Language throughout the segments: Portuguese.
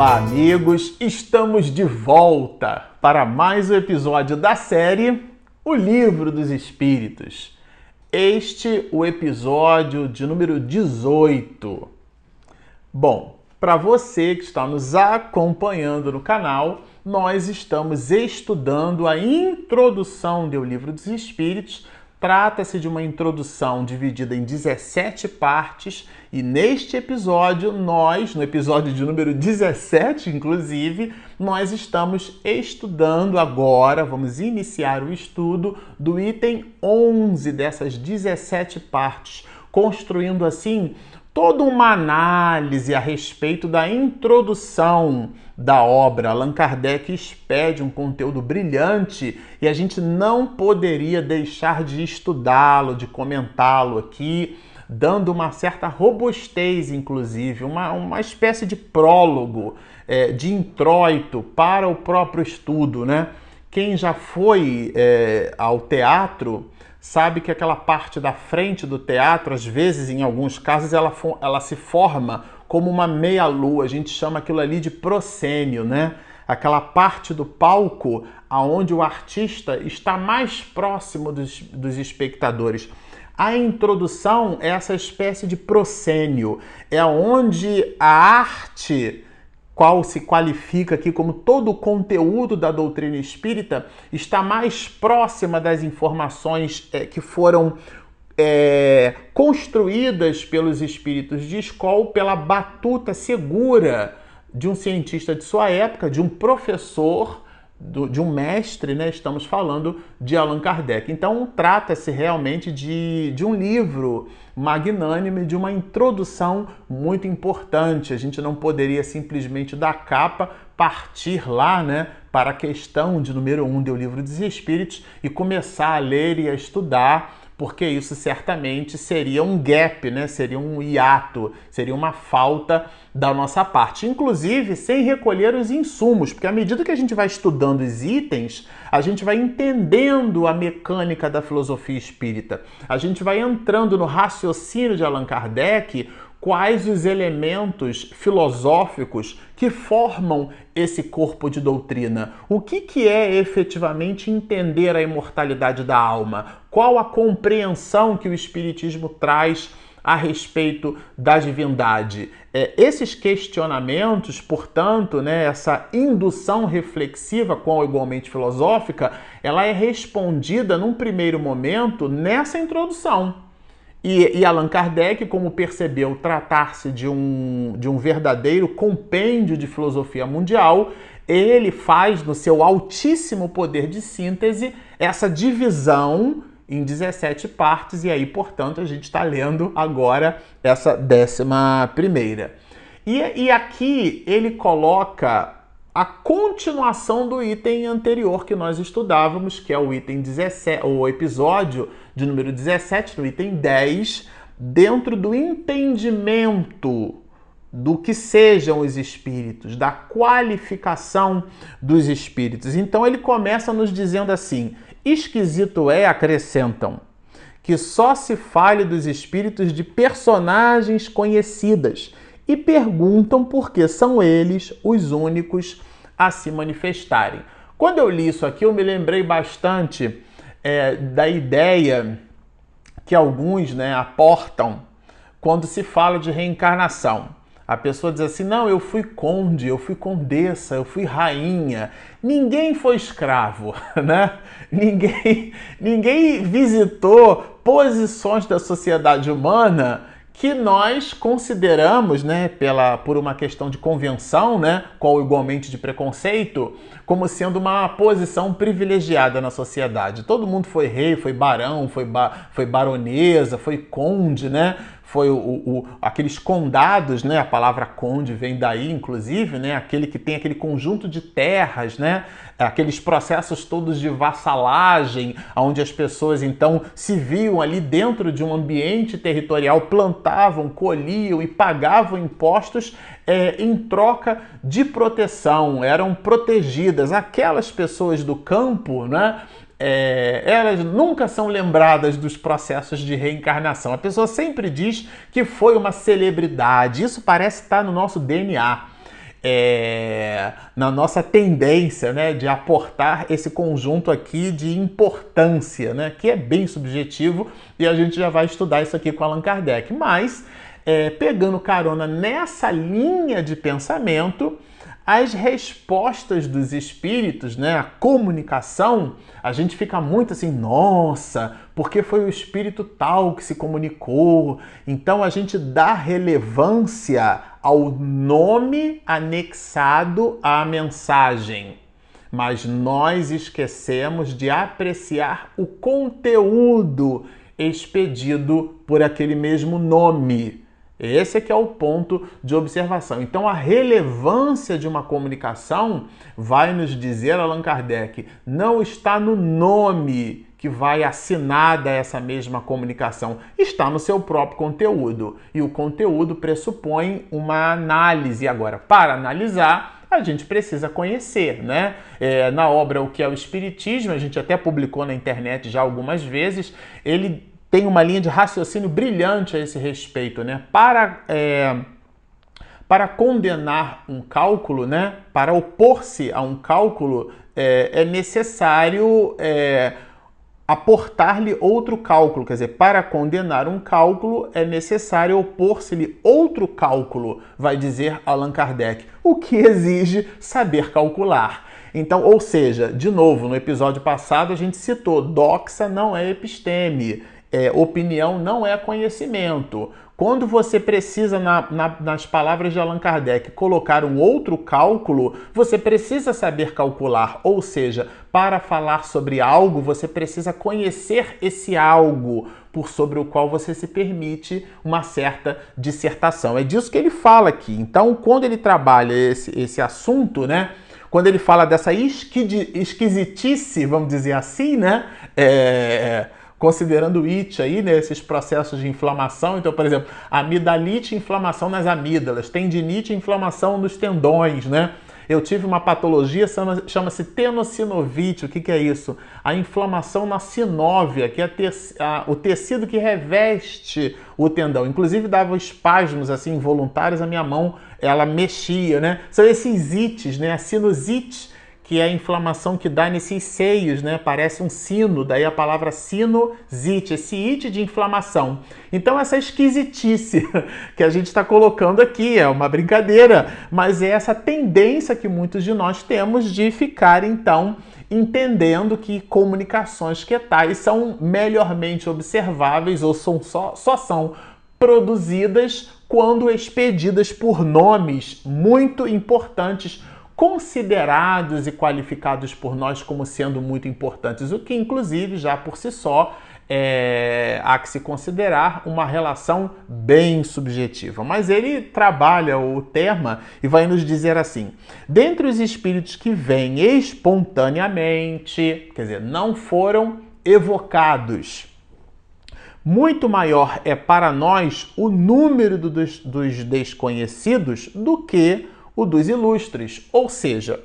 Olá, amigos! Estamos de volta para mais um episódio da série O Livro dos Espíritos. Este o episódio de número 18. Bom, para você que está nos acompanhando no canal, nós estamos estudando a introdução do Livro dos Espíritos Trata-se de uma introdução dividida em 17 partes e neste episódio, nós, no episódio de número 17, inclusive, nós estamos estudando agora, vamos iniciar o estudo do item 11 dessas 17 partes, construindo assim toda uma análise a respeito da introdução da obra. Allan Kardec expede um conteúdo brilhante e a gente não poderia deixar de estudá-lo, de comentá-lo aqui, dando uma certa robustez, inclusive, uma, uma espécie de prólogo, é, de introito para o próprio estudo, né? Quem já foi é, ao teatro sabe que aquela parte da frente do teatro, às vezes, em alguns casos, ela, ela se forma como uma meia-lua. A gente chama aquilo ali de proscênio, né? Aquela parte do palco aonde o artista está mais próximo dos, dos espectadores. A introdução é essa espécie de proscênio, é onde a arte qual se qualifica aqui como todo o conteúdo da doutrina espírita, está mais próxima das informações é, que foram é, construídas pelos espíritos de escola pela batuta segura de um cientista de sua época, de um professor do, de um mestre, né? estamos falando de Allan Kardec. Então, trata-se realmente de, de um livro magnânime, de uma introdução muito importante. A gente não poderia simplesmente da capa partir lá né, para a questão de número um do livro dos Espíritos e começar a ler e a estudar porque isso certamente seria um gap, né? seria um hiato, seria uma falta da nossa parte. Inclusive, sem recolher os insumos, porque à medida que a gente vai estudando os itens, a gente vai entendendo a mecânica da filosofia espírita, a gente vai entrando no raciocínio de Allan Kardec quais os elementos filosóficos que formam esse corpo de doutrina. O que, que é efetivamente entender a imortalidade da alma? Qual a compreensão que o Espiritismo traz a respeito da divindade? É, esses questionamentos, portanto, né, essa indução reflexiva, com igualmente filosófica, ela é respondida num primeiro momento nessa introdução. E, e, Allan Kardec, como percebeu tratar-se de um, de um verdadeiro compêndio de filosofia mundial, ele faz, no seu altíssimo poder de síntese, essa divisão em 17 partes, e aí, portanto, a gente está lendo agora essa décima primeira. E, e aqui ele coloca a continuação do item anterior que nós estudávamos, que é o item 17, o episódio de número 17, no item 10, dentro do entendimento do que sejam os espíritos, da qualificação dos espíritos. Então ele começa nos dizendo assim: esquisito é, acrescentam, que só se fale dos espíritos de personagens conhecidas e perguntam por que são eles os únicos a se manifestarem. Quando eu li isso aqui, eu me lembrei bastante é, da ideia que alguns né, aportam quando se fala de reencarnação. A pessoa diz assim: não, eu fui conde, eu fui condessa, eu fui rainha. Ninguém foi escravo, né? Ninguém, ninguém visitou posições da sociedade humana que nós consideramos, né, pela, por uma questão de convenção, né, qual igualmente de preconceito, como sendo uma posição privilegiada na sociedade. Todo mundo foi rei, foi barão, foi, ba, foi baronesa, foi conde, né? Foi o, o, aqueles condados, né? A palavra conde vem daí, inclusive, né? Aquele que tem aquele conjunto de terras, né? Aqueles processos todos de vassalagem, onde as pessoas então se viam ali dentro de um ambiente territorial, plantavam, colhiam e pagavam impostos é, em troca de proteção, eram protegidas. Aquelas pessoas do campo, né? É, elas nunca são lembradas dos processos de reencarnação. A pessoa sempre diz que foi uma celebridade. Isso parece estar no nosso DNA. é, na nossa tendência né, de aportar esse conjunto aqui de importância, né, que é bem subjetivo e a gente já vai estudar isso aqui com Allan Kardec. Mas, é, pegando carona nessa linha de pensamento, as respostas dos espíritos, né, a comunicação, a gente fica muito assim, nossa, porque foi o espírito tal que se comunicou. Então a gente dá relevância ao nome anexado à mensagem. Mas nós esquecemos de apreciar o conteúdo expedido por aquele mesmo nome. Esse é que é o ponto de observação. Então, a relevância de uma comunicação vai nos dizer, Allan Kardec, não está no nome que vai assinada essa mesma comunicação, está no seu próprio conteúdo. E o conteúdo pressupõe uma análise. Agora, para analisar, a gente precisa conhecer, né? É, na obra O que é o Espiritismo, a gente até publicou na internet já algumas vezes, ele tem uma linha de raciocínio brilhante a esse respeito, né? Para, é, para condenar um cálculo, né? Para opor-se a um cálculo, é, é necessário é, aportar-lhe outro cálculo. Quer dizer, para condenar um cálculo é necessário opor-se-lhe outro cálculo, vai dizer Allan Kardec, o que exige saber calcular. Então, ou seja, de novo, no episódio passado a gente citou, doxa não é episteme é, opinião não é conhecimento. Quando você precisa, na, na, nas palavras de Allan Kardec, colocar um outro cálculo, você precisa saber calcular. Ou seja, para falar sobre algo, você precisa conhecer esse algo por sobre o qual você se permite uma certa dissertação. É disso que ele fala aqui. Então, quando ele trabalha esse, esse assunto, né? Quando ele fala dessa esquisitice, vamos dizer assim, né? É, considerando IT aí, né, esses processos de inflamação. Então, por exemplo, amidalite, inflamação nas amígdalas, tendinite, inflamação nos tendões, né? Eu tive uma patologia, chama-se tenocinovite. O que, que, é isso? A inflamação na sinóvia, que é a, o tecido que reveste o tendão. Inclusive dava espasmos assim involuntários, a minha mão ela mexia, né? São esses ites, né? A sinusite que é a inflamação que dá nesses seios, né? Parece um sino, daí a palavra sinusite, esse it de inflamação. Então essa esquisitice que a gente está colocando aqui é uma brincadeira, mas é essa tendência que muitos de nós temos de ficar então entendendo que comunicações que tais são melhormente observáveis ou são só, só são produzidas quando expedidas por nomes muito importantes considerados e qualificados por nós como sendo muito importantes, o que inclusive já por si só é, há que se considerar uma relação bem subjetiva. Mas ele trabalha o tema e vai nos dizer assim: dentre os espíritos que vêm espontaneamente, quer dizer, não foram evocados. Muito maior é para nós o número dos, dos desconhecidos do que o dos ilustres. Ou seja,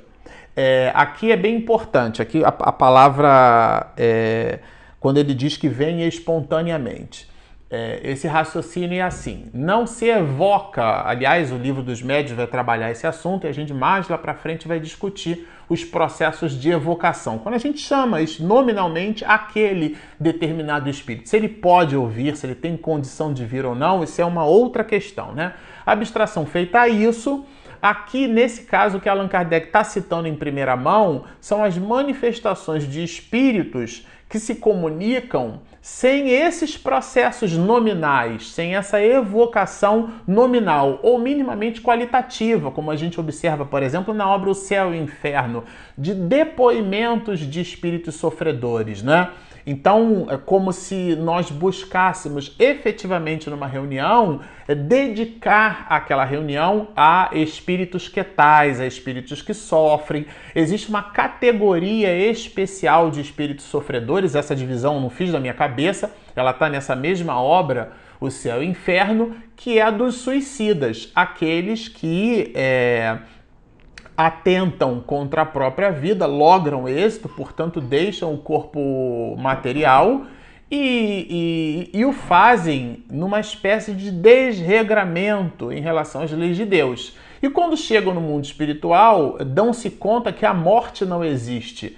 é, aqui é bem importante, aqui a, a palavra, é, quando ele diz que vem espontaneamente. É, esse raciocínio é assim: não se evoca. Aliás, o livro dos médios vai trabalhar esse assunto e a gente mais lá para frente vai discutir os processos de evocação. Quando a gente chama nominalmente aquele determinado espírito, se ele pode ouvir, se ele tem condição de vir ou não, isso é uma outra questão, né? A abstração feita a isso, Aqui, nesse caso que Allan Kardec está citando em primeira mão, são as manifestações de espíritos que se comunicam sem esses processos nominais, sem essa evocação nominal ou minimamente qualitativa, como a gente observa, por exemplo, na obra O Céu e o Inferno, de depoimentos de espíritos sofredores, né? Então, é como se nós buscássemos efetivamente numa reunião é, dedicar aquela reunião a espíritos que tais, a espíritos que sofrem. Existe uma categoria especial de espíritos sofredores, essa divisão eu não fiz da minha cabeça, ela está nessa mesma obra, O Céu e o Inferno, que é a dos suicidas, aqueles que. É, atentam contra a própria vida, logram êxito, portanto, deixam o corpo material e, e, e, o fazem numa espécie de desregramento em relação às leis de Deus. E quando chegam no mundo espiritual, dão-se conta que a morte não existe.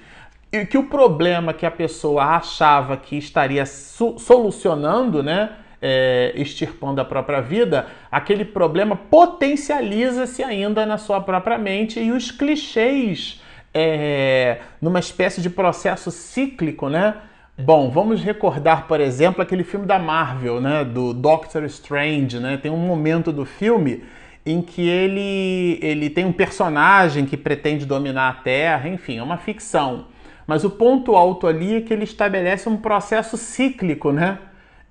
E que o problema que a pessoa achava que estaria solucionando, né? É, extirpando a própria vida, aquele problema potencializa-se ainda na sua própria mente e os clichês, é, numa espécie de processo cíclico, né? Bom, vamos recordar, por exemplo, aquele filme da Marvel, né, do Doctor Strange, né? Tem um momento do filme em que ele ele tem um personagem que pretende dominar a Terra, enfim, é uma ficção. Mas o ponto alto ali é que ele estabelece um processo cíclico, né?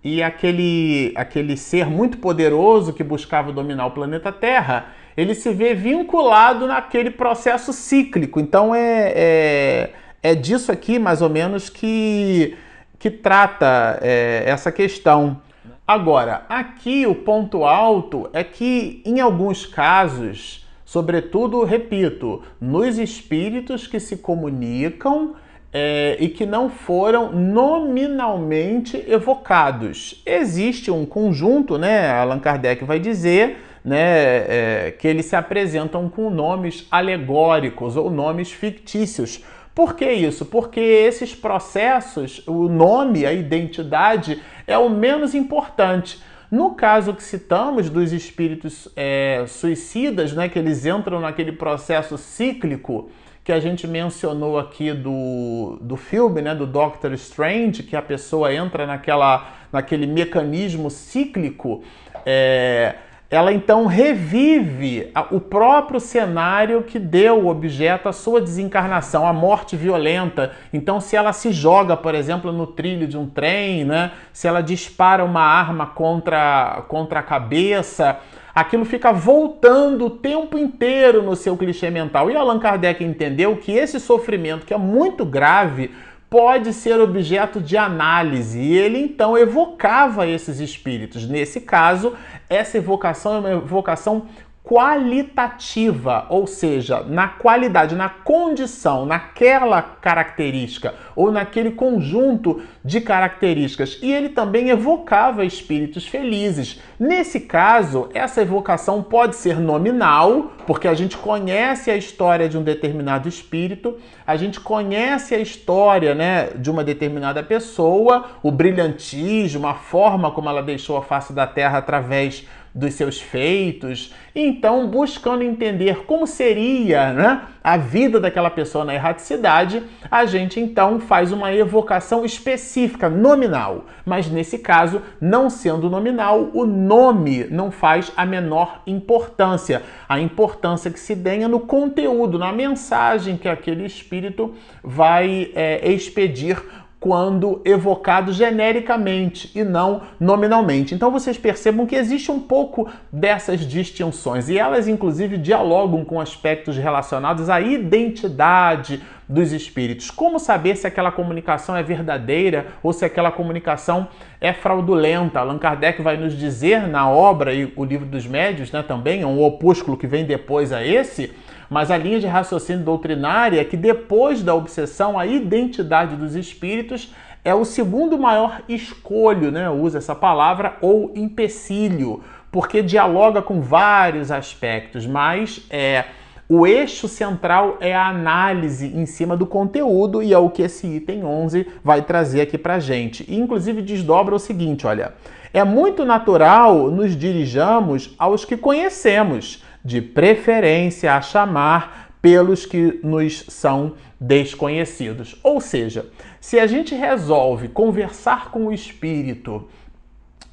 E aquele aquele ser muito poderoso que buscava dominar o planeta Terra, ele se vê vinculado naquele processo cíclico. Então é, é é disso aqui, mais ou menos, que, que trata é, essa questão. Agora, aqui o ponto alto é que, em alguns casos, sobretudo, repito, nos espíritos que se comunicam é, e que não foram nominalmente evocados. Existe um conjunto, né? Allan Kardec vai dizer. Né, é, que eles se apresentam com nomes alegóricos ou nomes fictícios, por que isso? Porque esses processos, o nome, a identidade, é o menos importante. No caso que citamos dos espíritos é, suicidas, né, que eles entram naquele processo cíclico que a gente mencionou aqui do, do filme, né, do Doctor Strange, que a pessoa entra naquela, naquele mecanismo cíclico, é, ela então revive o próprio cenário que deu o objeto à sua desencarnação, a morte violenta. Então, se ela se joga, por exemplo, no trilho de um trem, né? se ela dispara uma arma contra, contra a cabeça, aquilo fica voltando o tempo inteiro no seu clichê mental. E Allan Kardec entendeu que esse sofrimento, que é muito grave, pode ser objeto de análise. E ele então evocava esses espíritos. Nesse caso, essa evocação é uma evocação qualitativa, ou seja, na qualidade, na condição, naquela característica ou naquele conjunto de características. E ele também evocava espíritos felizes. Nesse caso, essa evocação pode ser nominal, porque a gente conhece a história de um determinado espírito, a gente conhece a história, né, de uma determinada pessoa, o brilhantismo, a forma como ela deixou a face da terra através dos seus feitos, então buscando entender como seria né, a vida daquela pessoa na erraticidade, a gente então faz uma evocação específica, nominal. Mas nesse caso, não sendo nominal, o nome não faz a menor importância. A importância que se tenha no conteúdo, na mensagem que aquele espírito vai é, expedir quando evocado genericamente e não nominalmente. Então vocês percebam que existe um pouco dessas distinções e elas inclusive dialogam com aspectos relacionados à identidade dos espíritos. Como saber se aquela comunicação é verdadeira ou se aquela comunicação é fraudulenta? Allan Kardec vai nos dizer na obra e o livro dos médios, né, também, é um opúsculo que vem depois a esse, mas a linha de raciocínio doutrinária é que depois da obsessão, a identidade dos espíritos é o segundo maior escolho, né? Usa essa palavra, ou empecilho, porque dialoga com vários aspectos, mas é o eixo central é a análise em cima do conteúdo e é o que esse item 11 vai trazer aqui para gente. E, inclusive desdobra o seguinte, olha, é muito natural nos dirijamos aos que conhecemos, de preferência a chamar pelos que nos são desconhecidos. Ou seja, se a gente resolve conversar com o espírito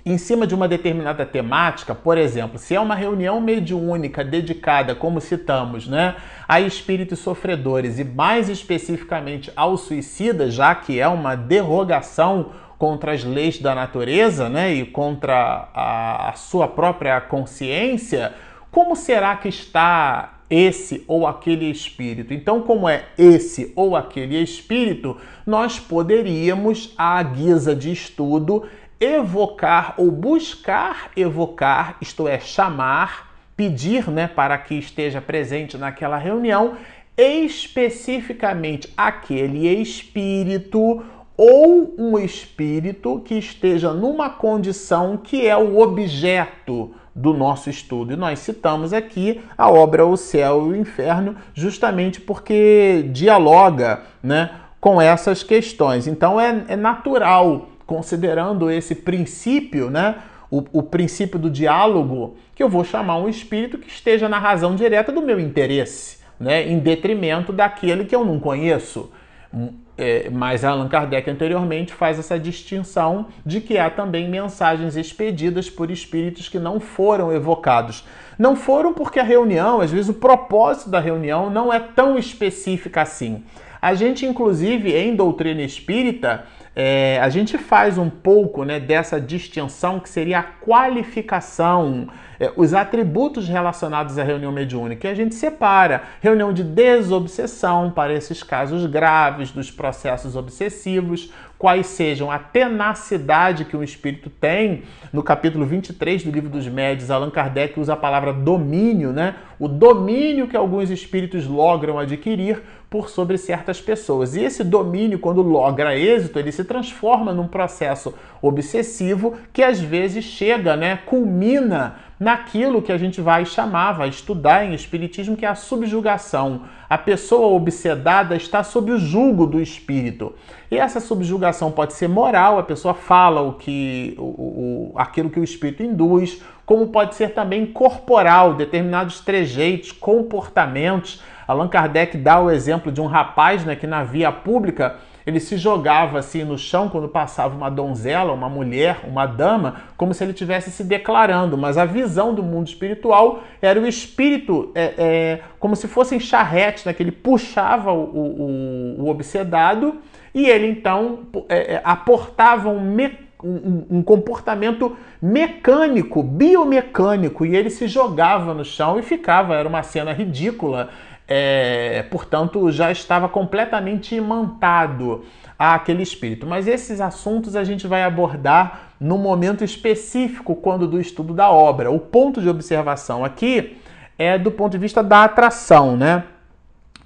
em cima de uma determinada temática, por exemplo, se é uma reunião mediúnica dedicada, como citamos, né, a espíritos sofredores e mais especificamente ao suicida, já que é uma derrogação contra as leis da natureza, né, e contra a, a sua própria consciência, como será que está esse ou aquele espírito? Então, como é esse ou aquele espírito, nós poderíamos, à guisa de estudo, evocar ou buscar evocar, isto é, chamar, pedir né, para que esteja presente naquela reunião, especificamente aquele espírito ou um espírito que esteja numa condição que é o objeto do nosso estudo. E nós citamos aqui a obra O Céu e o Inferno, justamente porque dialoga né, com essas questões. Então é, é natural, considerando esse princípio, né, o, o princípio do diálogo, que eu vou chamar um espírito que esteja na razão direta do meu interesse, né, em detrimento daquele que eu não conheço. É, mas Allan Kardec anteriormente faz essa distinção de que há também mensagens expedidas por espíritos que não foram evocados. Não foram porque a reunião, às vezes o propósito da reunião não é tão específica assim. A gente, inclusive, em doutrina espírita, é, a gente faz um pouco né, dessa distinção que seria a qualificação, é, os atributos relacionados à reunião mediúnica. E a gente separa reunião de desobsessão para esses casos graves dos processos obsessivos, quais sejam a tenacidade que o espírito tem. No capítulo 23 do livro dos Médios, Allan Kardec usa a palavra domínio, né? O domínio que alguns espíritos logram adquirir por sobre certas pessoas. E esse domínio, quando logra êxito, ele se transforma num processo obsessivo que às vezes chega, né, culmina naquilo que a gente vai chamar, vai estudar em espiritismo, que é a subjugação. A pessoa obsedada está sob o julgo do espírito. E essa subjugação pode ser moral, a pessoa fala o que o, o, aquilo que o espírito induz, como pode ser também corporal, determinados trejeitos, comportamentos Allan Kardec dá o exemplo de um rapaz né, que na via pública ele se jogava assim no chão quando passava uma donzela, uma mulher, uma dama, como se ele estivesse se declarando. Mas a visão do mundo espiritual era o espírito, é, é, como se fossem charretes, né, que ele puxava o, o, o obsedado e ele então é, é aportava um mecanismo um, um, comportamento mecânico, biomecânico, e ele se jogava no chão e ficava, era uma cena ridícula, é, portanto, já estava completamente imantado àquele espírito. Mas esses assuntos a gente vai abordar no momento específico, quando do estudo da obra. O ponto de observação aqui é do ponto de vista da atração, né?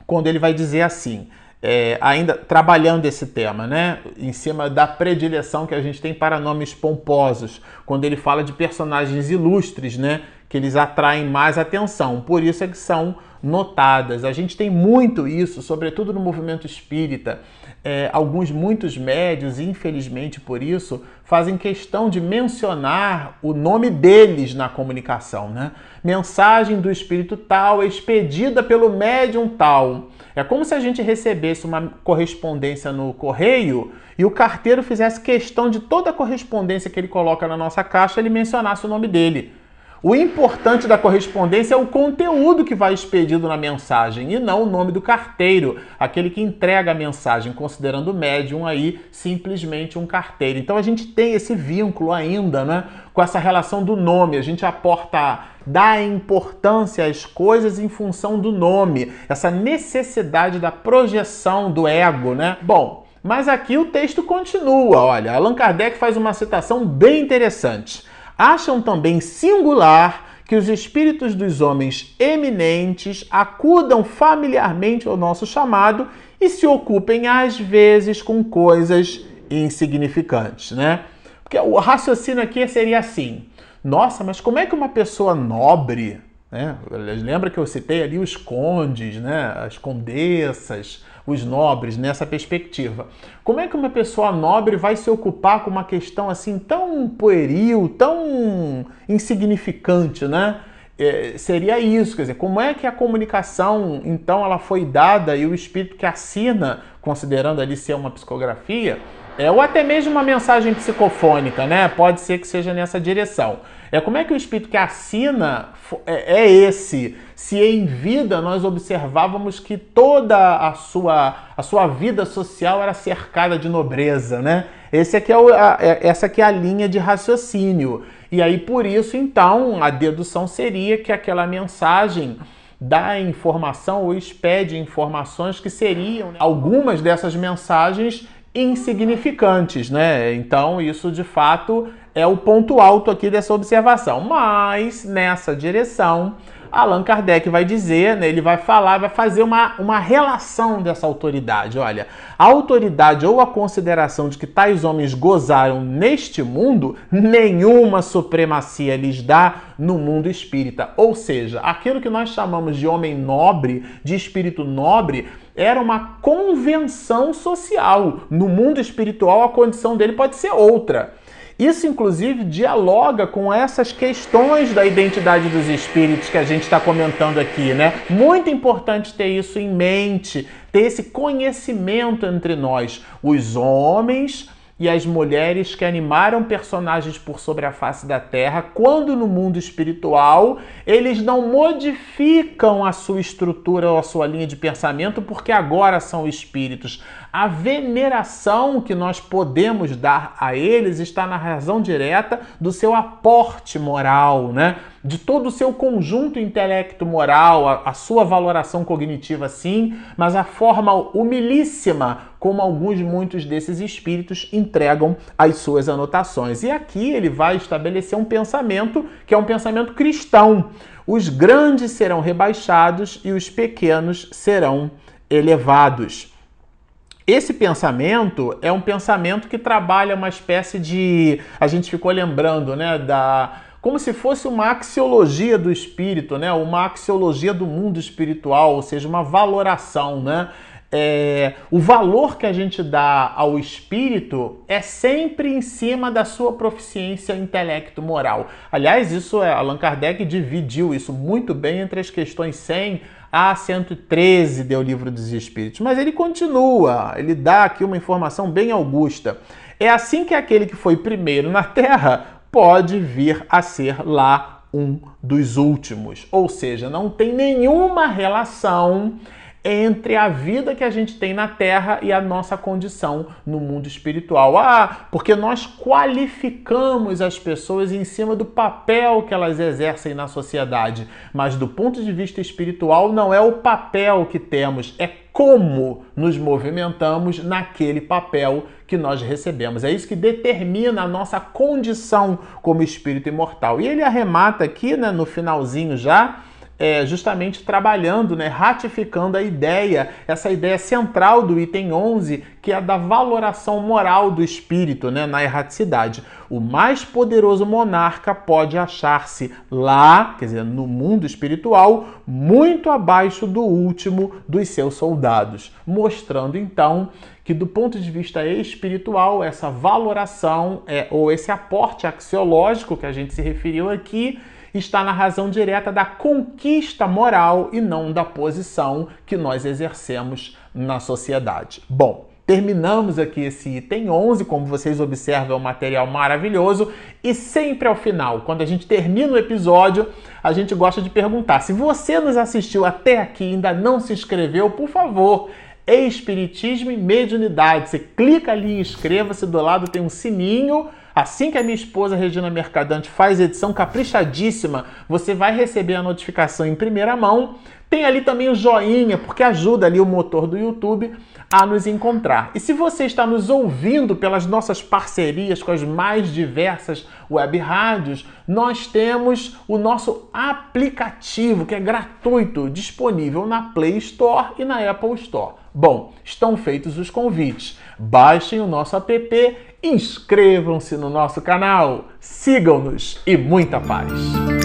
Quando ele vai dizer assim, é, ainda trabalhando esse tema, né? Em cima da predileção que a gente tem para nomes pomposos, quando ele fala de personagens ilustres, né? Que eles atraem mais atenção. Por isso é que são notadas. A gente tem muito isso, sobretudo no movimento espírita. É, alguns, muitos médios, infelizmente por isso, fazem questão de mencionar o nome deles na comunicação. Né? Mensagem do espírito tal, expedida pelo médium tal. É como se a gente recebesse uma correspondência no correio e o carteiro fizesse questão de toda a correspondência que ele coloca na nossa caixa, ele mencionasse o nome dele. O importante da correspondência é o conteúdo que vai expedido na mensagem e não o nome do carteiro, aquele que entrega a mensagem, considerando o médium aí simplesmente um carteiro. Então a gente tem esse vínculo ainda, né, com essa relação do nome. A gente aporta, dá importância às coisas em função do nome, essa necessidade da projeção do ego, né? Bom, mas aqui o texto continua. Olha, Allan Kardec faz uma citação bem interessante acham também singular que os espíritos dos homens eminentes acudam familiarmente ao nosso chamado e se ocupem às vezes com coisas insignificantes, né? Porque o raciocínio aqui seria assim: nossa, mas como é que uma pessoa nobre, né? Lembra que eu citei ali os condes, né? As condessas, os nobres nessa perspectiva. Como é que uma pessoa nobre vai se ocupar com uma questão assim tão pueril, tão insignificante, né? É, seria isso, quer dizer, como é que a comunicação então ela foi dada e o espírito que assina, considerando ali ser uma psicografia, é, ou até mesmo uma mensagem psicofônica, né? Pode ser que seja nessa direção. É como é que o espírito que assina é, é esse? Se em vida nós observávamos que toda a sua, a sua vida social era cercada de nobreza, né? Esse aqui é o, a, é, essa aqui é a linha de raciocínio. E aí, por isso, então, a dedução seria que aquela mensagem dá informação ou expede informações que seriam né? algumas dessas mensagens insignificantes, né? Então, isso de fato é o ponto alto aqui dessa observação. Mas nessa direção, Allan Kardec vai dizer, né, ele vai falar, vai fazer uma, uma relação dessa autoridade. Olha, a autoridade ou a consideração de que tais homens gozaram neste mundo, nenhuma supremacia lhes dá no mundo espírita. Ou seja, aquilo que nós chamamos de homem nobre, de espírito nobre, era uma convenção social. No mundo espiritual, a condição dele pode ser outra. Isso, inclusive, dialoga com essas questões da identidade dos espíritos que a gente está comentando aqui, né? Muito importante ter isso em mente, ter esse conhecimento entre nós. Os homens e as mulheres que animaram personagens por sobre a face da terra, quando no mundo espiritual eles não modificam a sua estrutura ou a sua linha de pensamento, porque agora são espíritos. A veneração que nós podemos dar a eles está na razão direta do seu aporte moral, né? de todo o seu conjunto intelecto-moral, a, a, sua valoração cognitiva, sim, mas a forma humilíssima como alguns, muitos desses espíritos entregam as suas anotações. E aqui ele vai estabelecer um pensamento que é um pensamento cristão. Os grandes serão rebaixados e os pequenos serão elevados. Esse pensamento é um pensamento que trabalha uma espécie de. A gente ficou lembrando, né? Da. Como se fosse uma axiologia do espírito, né? Uma axiologia do mundo espiritual, ou seja, uma valoração, né? É, o valor que a gente dá ao espírito é sempre em cima da sua proficiência intelecto-moral. Aliás, isso é, Allan Kardec dividiu isso muito bem entre as questões 100 a 113 deu o livro dos Espíritos. Mas ele continua, ele dá aqui uma informação bem augusta. É assim que aquele que foi primeiro na Terra pode vir a ser lá um dos últimos. Ou seja, não tem nenhuma relação entre a vida que a gente tem na Terra e a nossa condição no mundo espiritual. Ah, porque nós qualificamos as pessoas em cima do papel que elas exercem na sociedade, mas do ponto de vista espiritual não é o papel que temos, é como nos movimentamos naquele papel que nós recebemos. É isso que determina a nossa condição como espírito imortal. E ele arremata aqui, né, no finalzinho já, é, justamente trabalhando, né, ratificando a ideia, essa ideia central do item 11, que é da valoração moral do espírito né, na erraticidade. O mais poderoso monarca pode achar-se lá, quer dizer, no mundo espiritual, muito abaixo do último dos seus soldados, mostrando então que do ponto de vista espiritual, essa valoração é, ou esse aporte axiológico que a gente se referiu aqui está na razão direta da conquista moral e não da posição que nós exercemos na sociedade. Bom, terminamos aqui esse item 11, como vocês observam, é um material maravilhoso. E sempre ao final, quando a gente termina o episódio, a gente gosta de perguntar: se você nos assistiu até aqui e ainda não se inscreveu, por favor, Espiritismo e Mediunidade. Você clica ali inscreva-se, do lado tem um sininho Assim que a minha esposa Regina Mercadante faz edição caprichadíssima, você vai receber a notificação em primeira mão. Tem ali também o joinha, porque ajuda ali o motor do YouTube a nos encontrar. E se você está nos ouvindo pelas nossas parcerias com as mais diversas web rádios, nós temos o nosso aplicativo que é gratuito, disponível na Play Store e na Apple Store. Bom, estão feitos os convites. Baixem o nosso app inscrevam-se no nosso canal, sigam-nos e muita paz!